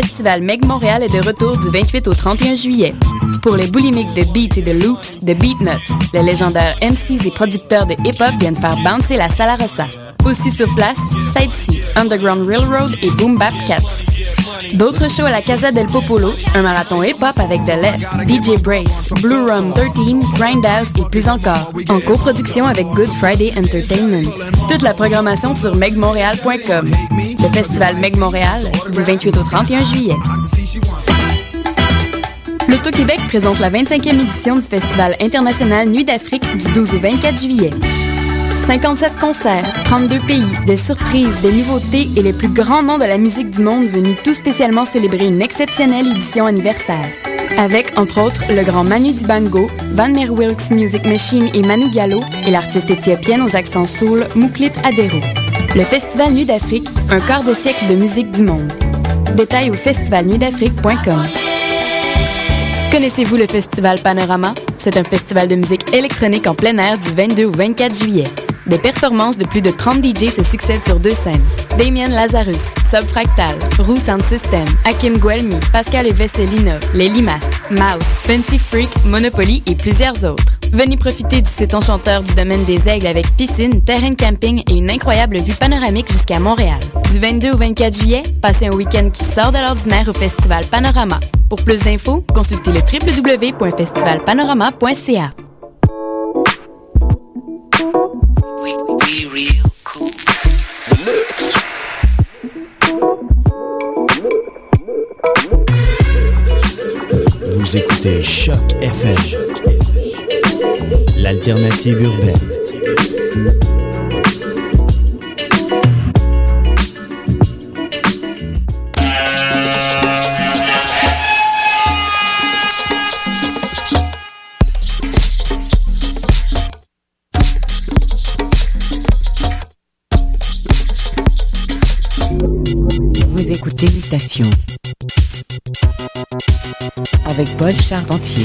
festival Meg Montréal est de retour du 28 au 31 juillet. Pour les boulimiques de beats et de loops, de Beatnuts, les légendaires MCs et producteurs de hip-hop viennent faire bouncer la Sala Rossa. Aussi sur place, Sightsee, Underground Railroad et Boom Bap Cats. D'autres shows à la Casa del Popolo, un marathon hip-hop avec The Left, DJ Brace, Blue Rum 13, Grindhouse et plus encore, en coproduction avec Good Friday Entertainment. Toute la programmation sur megmontréal.com. Le festival Meg Montréal, du 28 au 31 juillet. L'Auto-Québec présente la 25e édition du Festival international Nuit d'Afrique du 12 au 24 juillet. 57 concerts, 32 pays, des surprises, des nouveautés et les plus grands noms de la musique du monde venus tout spécialement célébrer une exceptionnelle édition anniversaire. Avec, entre autres, le grand Manu Dibango, Van Wilkes Music Machine et Manu Gallo et l'artiste éthiopienne aux accents soul Mouklit Adero. Le Festival Nuit d'Afrique, un quart de siècle de musique du monde. Détails au festivalnuitdafrique.com. Connaissez-vous le Festival Panorama? C'est un festival de musique électronique en plein air du 22 au 24 juillet. Des performances de plus de 30 DJ se succèdent sur deux scènes. Damien Lazarus, Subfractal, Roux Sound System, Hakim Guelmi, Pascal et Vesselina, Les Mouse, Fancy Freak, Monopoly et plusieurs autres. Venez profiter du site enchanteur du domaine des Aigles avec piscine, terrain camping et une incroyable vue panoramique jusqu'à Montréal. Du 22 au 24 juillet, passez un week-end qui sort de l'ordinaire au Festival Panorama. Pour plus d'infos, consultez le www.festivalpanorama.ca. Vous écoutez Choc FM, l'alternative urbaine. Vous écoutez Mutation avec Paul Charpentier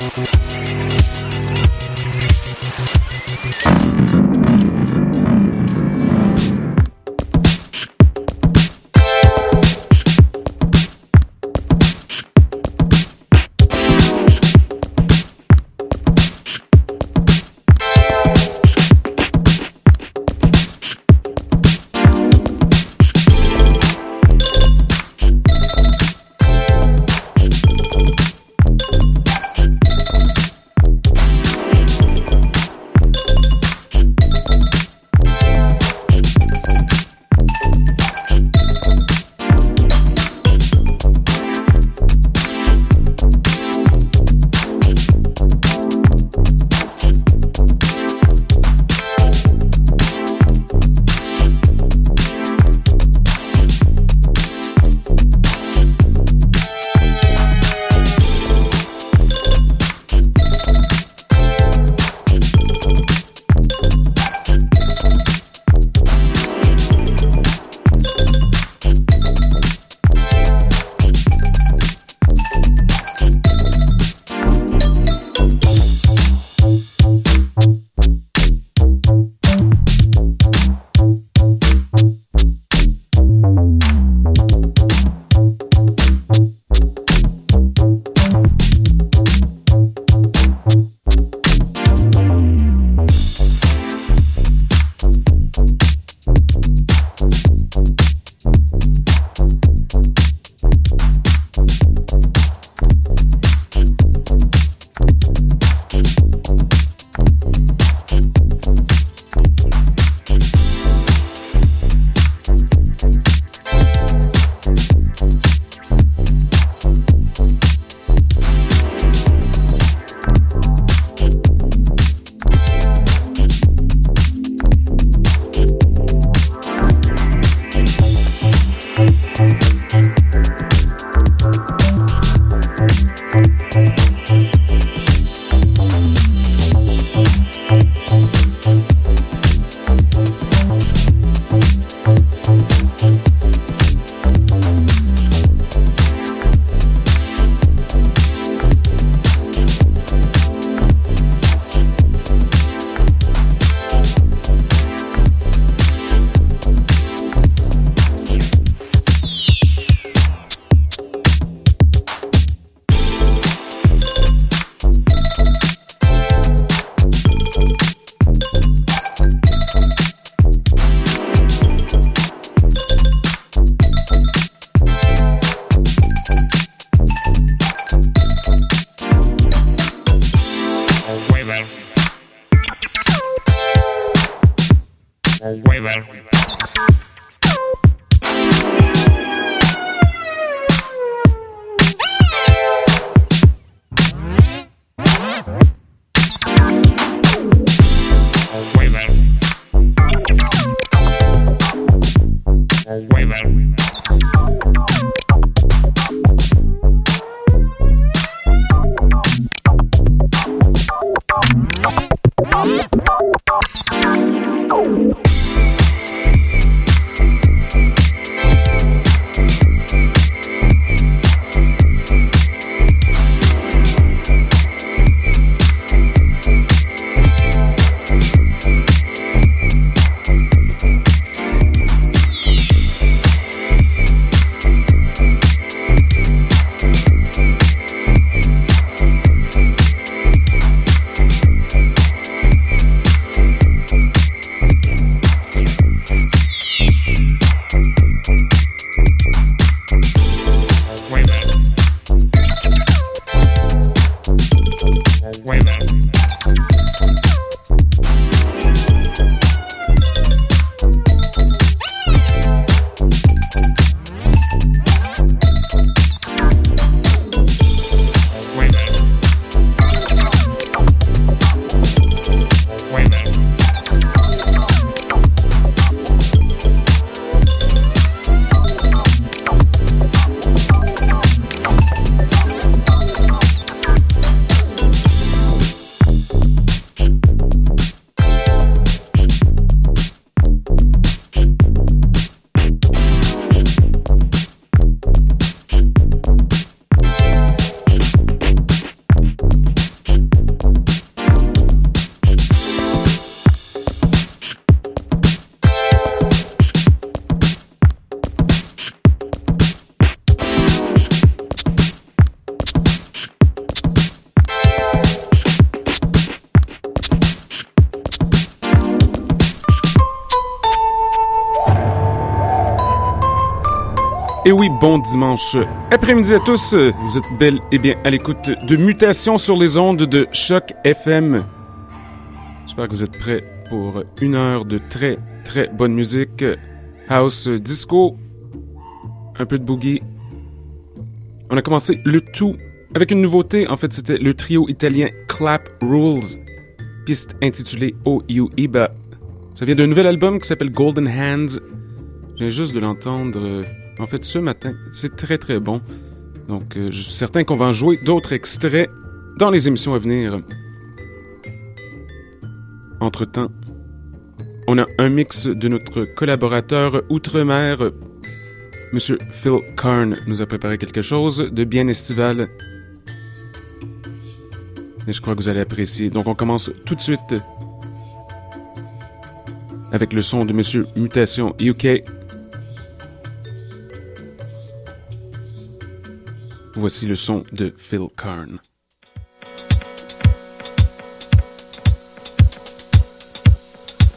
Et oui, bon dimanche après-midi à tous. Vous êtes bel et bien à l'écoute de Mutations sur les ondes de Choc FM. J'espère que vous êtes prêts pour une heure de très très bonne musique. House, disco, un peu de boogie. On a commencé le tout avec une nouveauté. En fait, c'était le trio italien Clap Rules, piste intitulée O You Iba. Ça vient d'un nouvel album qui s'appelle Golden Hands. Je viens juste de l'entendre en fait, ce matin, c'est très très bon. Donc, euh, je suis certain qu'on va en jouer d'autres extraits dans les émissions à venir. Entre-temps, on a un mix de notre collaborateur outre-mer, Monsieur Phil Karn nous a préparé quelque chose de bien estival. Et je crois que vous allez apprécier. Donc on commence tout de suite avec le son de Monsieur Mutation UK Voici le son de Phil Karn.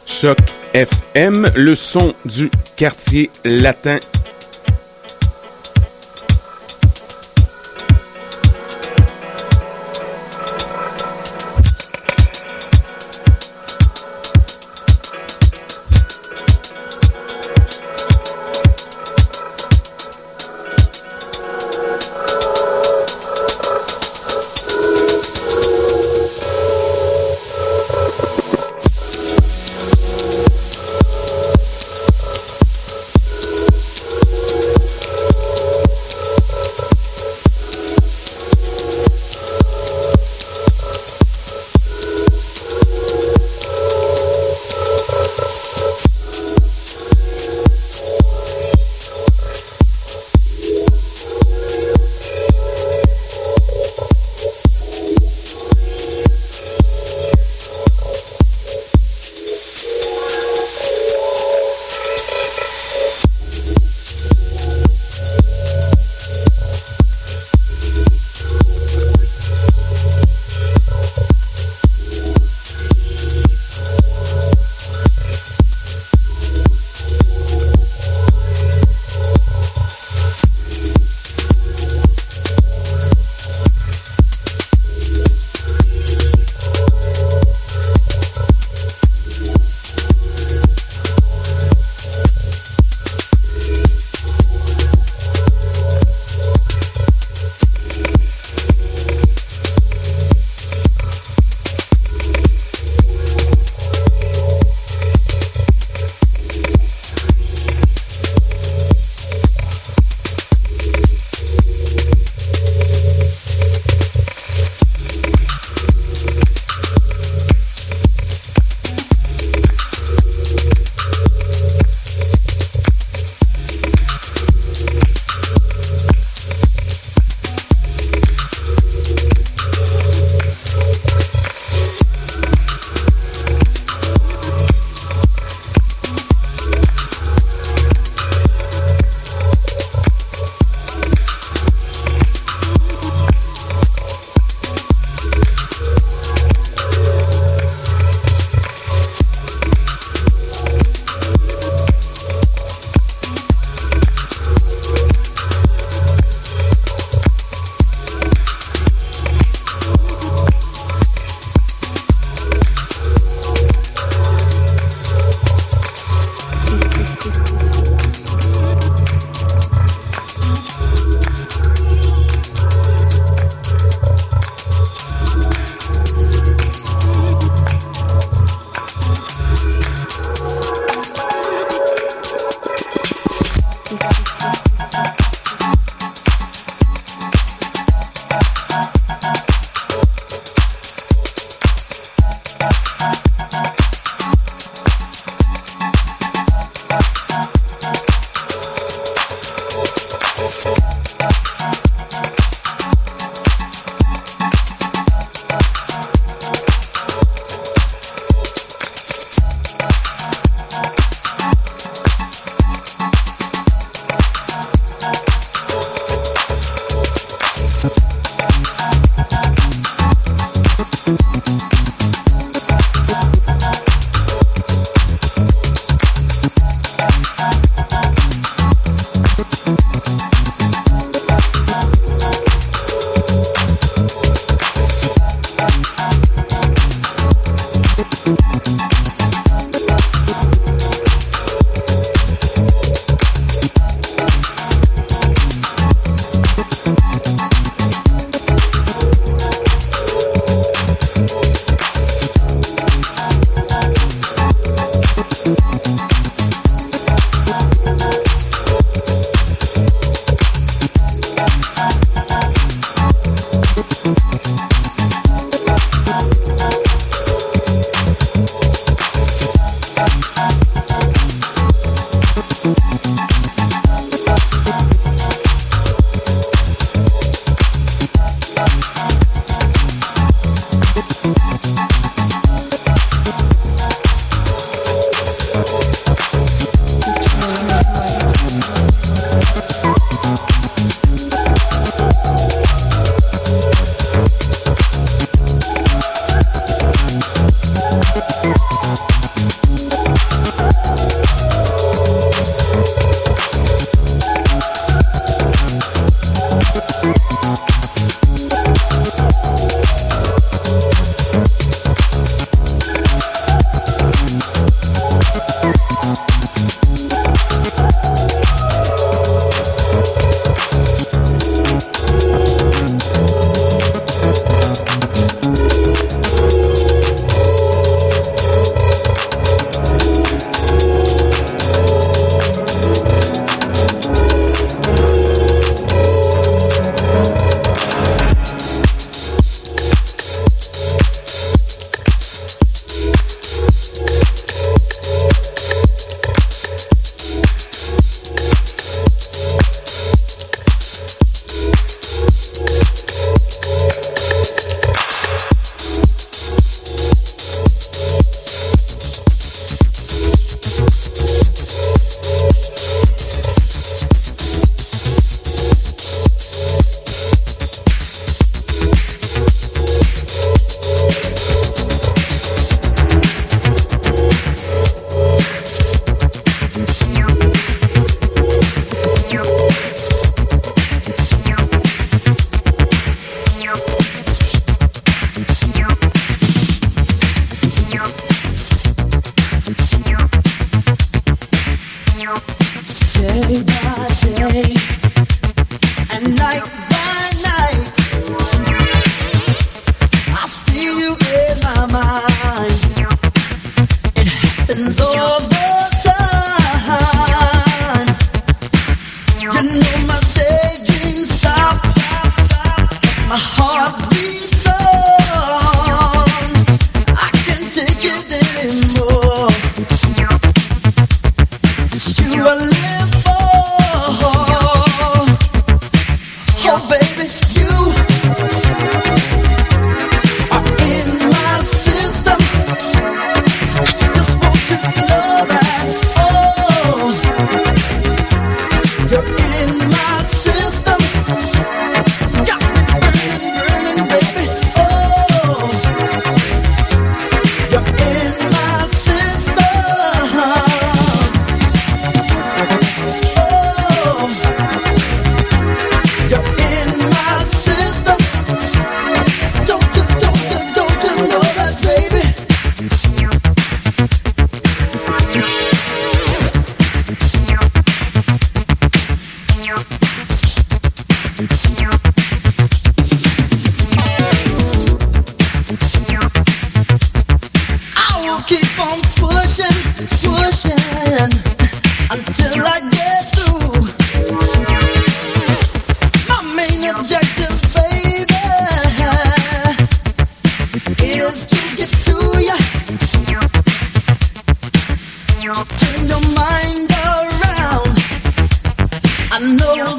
Choc FM, le son du quartier latin know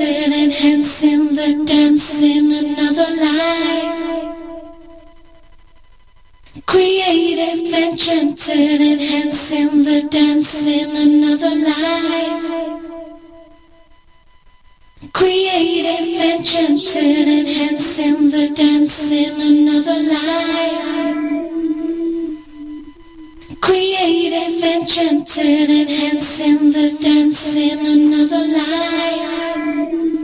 dancing, enhancing the dance in another life. Creative, enchanted, enhancing the dance in another life. Creative, enchanted, enhancing the dance in another life. Creative, enchanted, enhancing the dance in another life.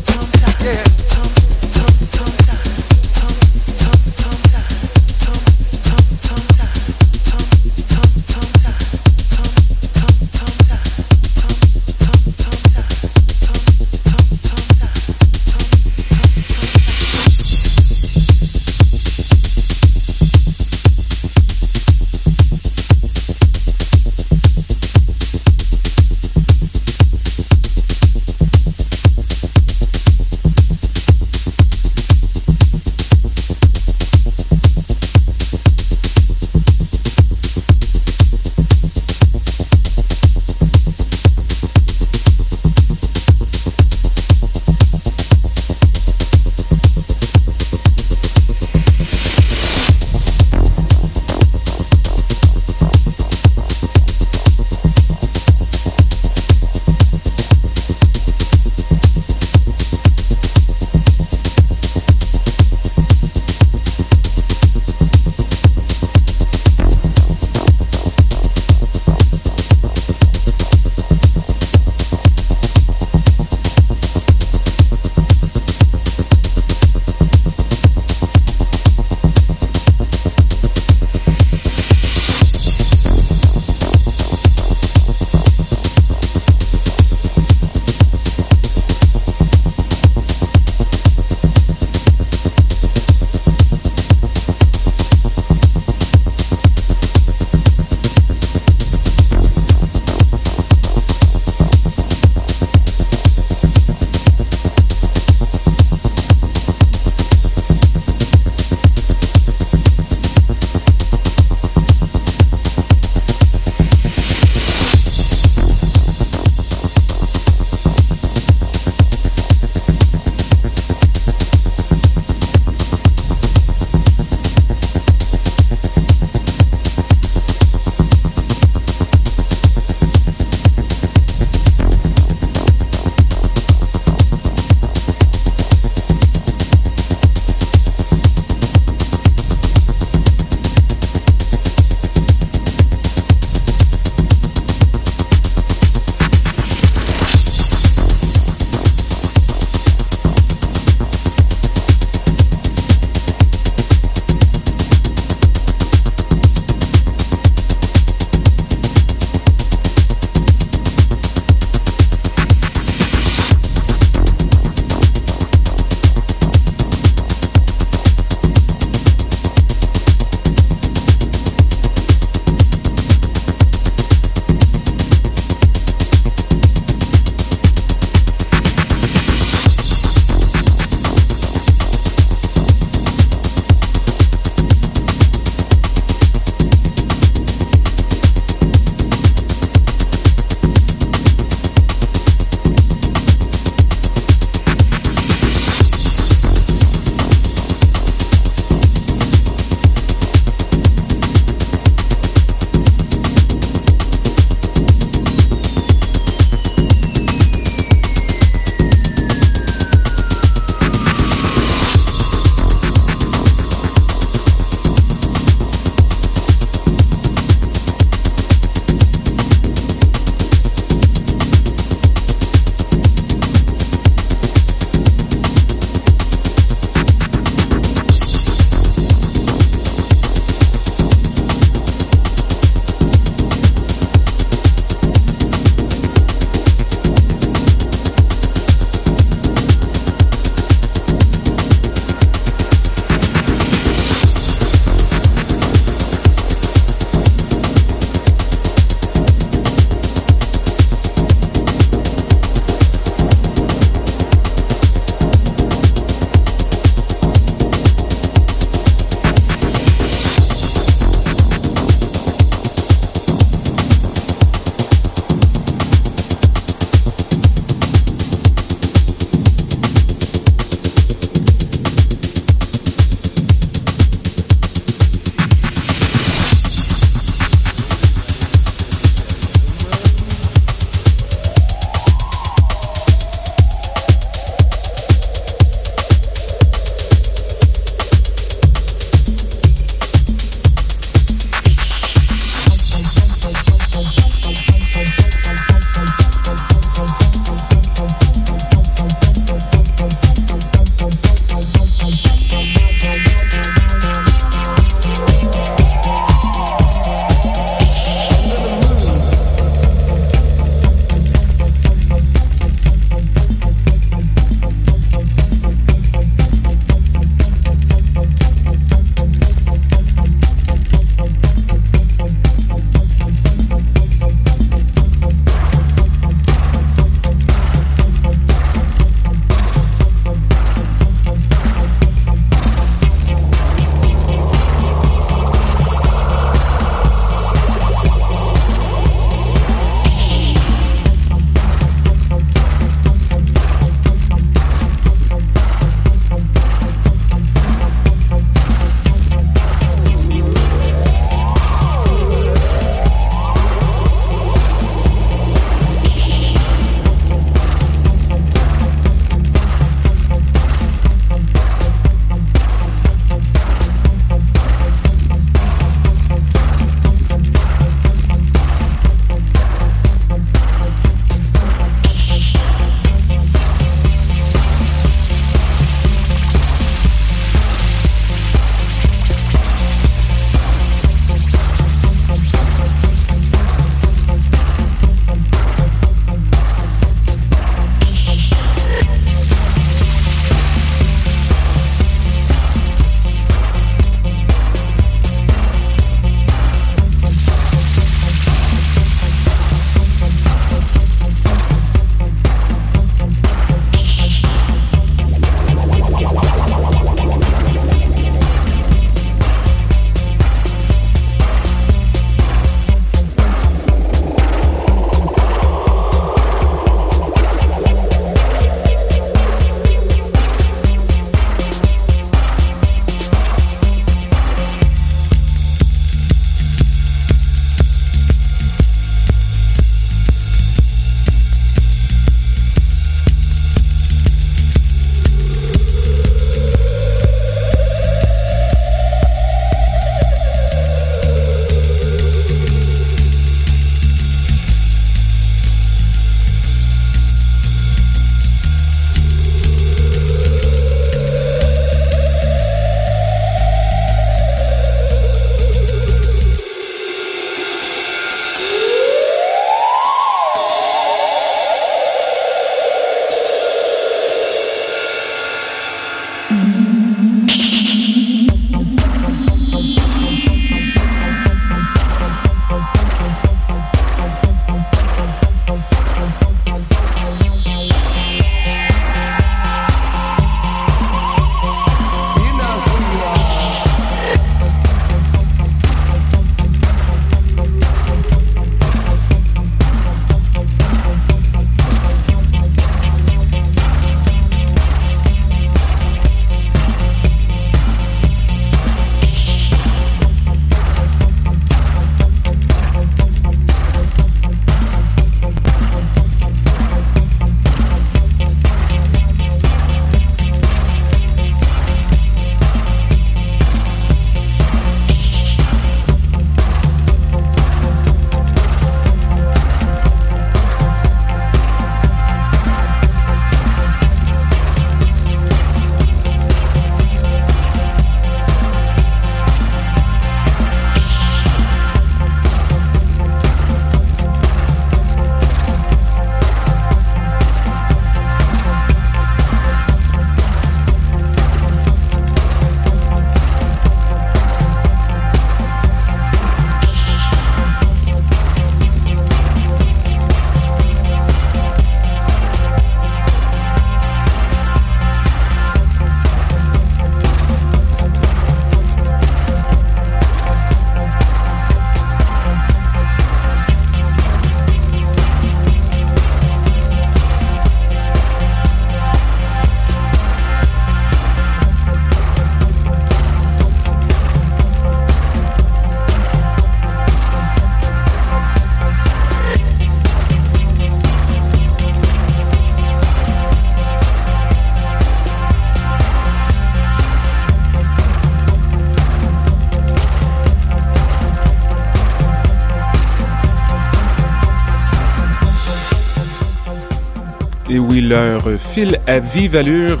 Leur file à vive allure.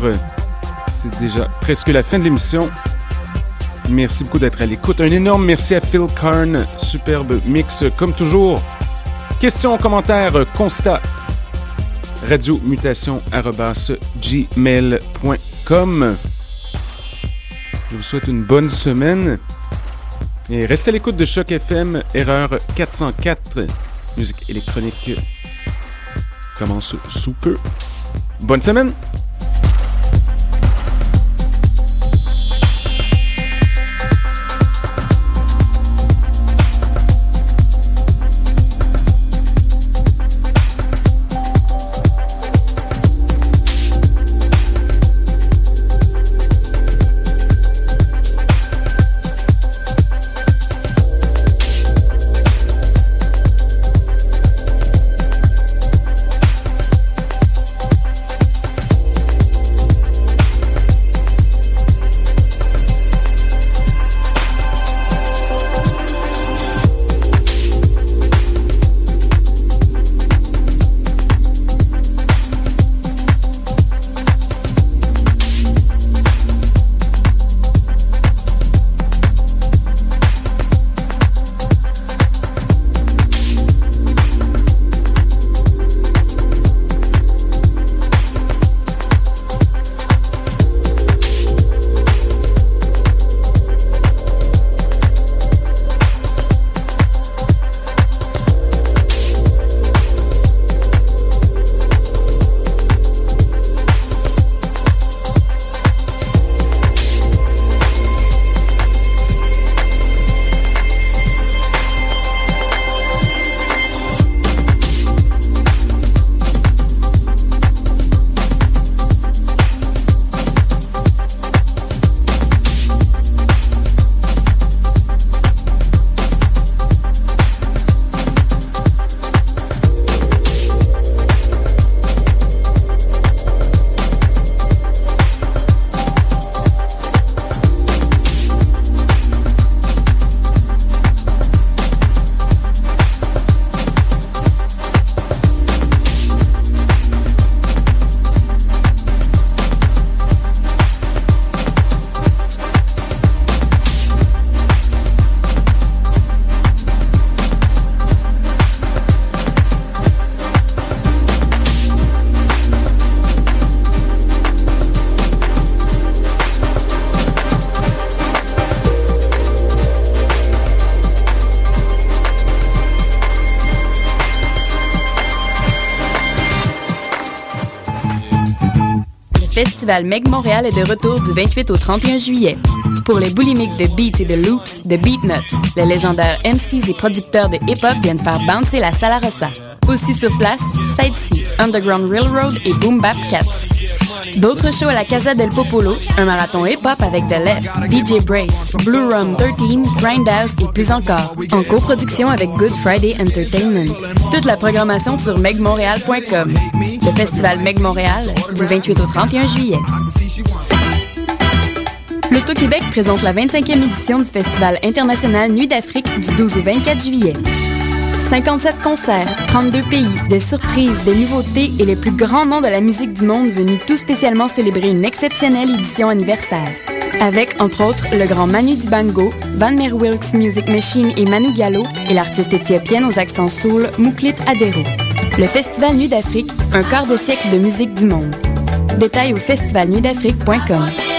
C'est déjà presque la fin de l'émission. Merci beaucoup d'être à l'écoute. Un énorme merci à Phil Karn. Superbe mix comme toujours. Questions, commentaires, constats. Radio mutation gmail.com. Je vous souhaite une bonne semaine. Et restez à l'écoute de Choc FM, erreur 404. Musique électronique commence sous peu. Bonne semaine! Meg Montréal est de retour du 28 au 31 juillet. Pour les boulimiques de beats et de loops, de Beatnuts, les légendaires MCs et producteurs de hip-hop viennent faire bouncer la Sala Rossa. Aussi sur place, C, Underground Railroad et Boom Bap Cats. D'autres shows à la Casa del Popolo, un marathon hip-hop avec The Left, DJ Brace, Blue Rum 13, Grindhouse et plus encore, en coproduction avec Good Friday Entertainment. Toute la programmation sur megmontréal.com. Le festival Meg Montréal, du 28 au 31 juillet. L'Auto-Québec présente la 25e édition du Festival international Nuit d'Afrique du 12 au 24 juillet. 57 concerts, 32 pays, des surprises, des nouveautés et les plus grands noms de la musique du monde venus tout spécialement célébrer une exceptionnelle édition anniversaire. Avec, entre autres, le grand Manu Dibango, Van Mer Wilkes Music Machine et Manu Gallo et l'artiste éthiopienne aux accents soul Mouklit Adero. Le Festival Nuit d'Afrique, un quart de siècle de musique du monde. Détails au festivalnuitdafrique.com.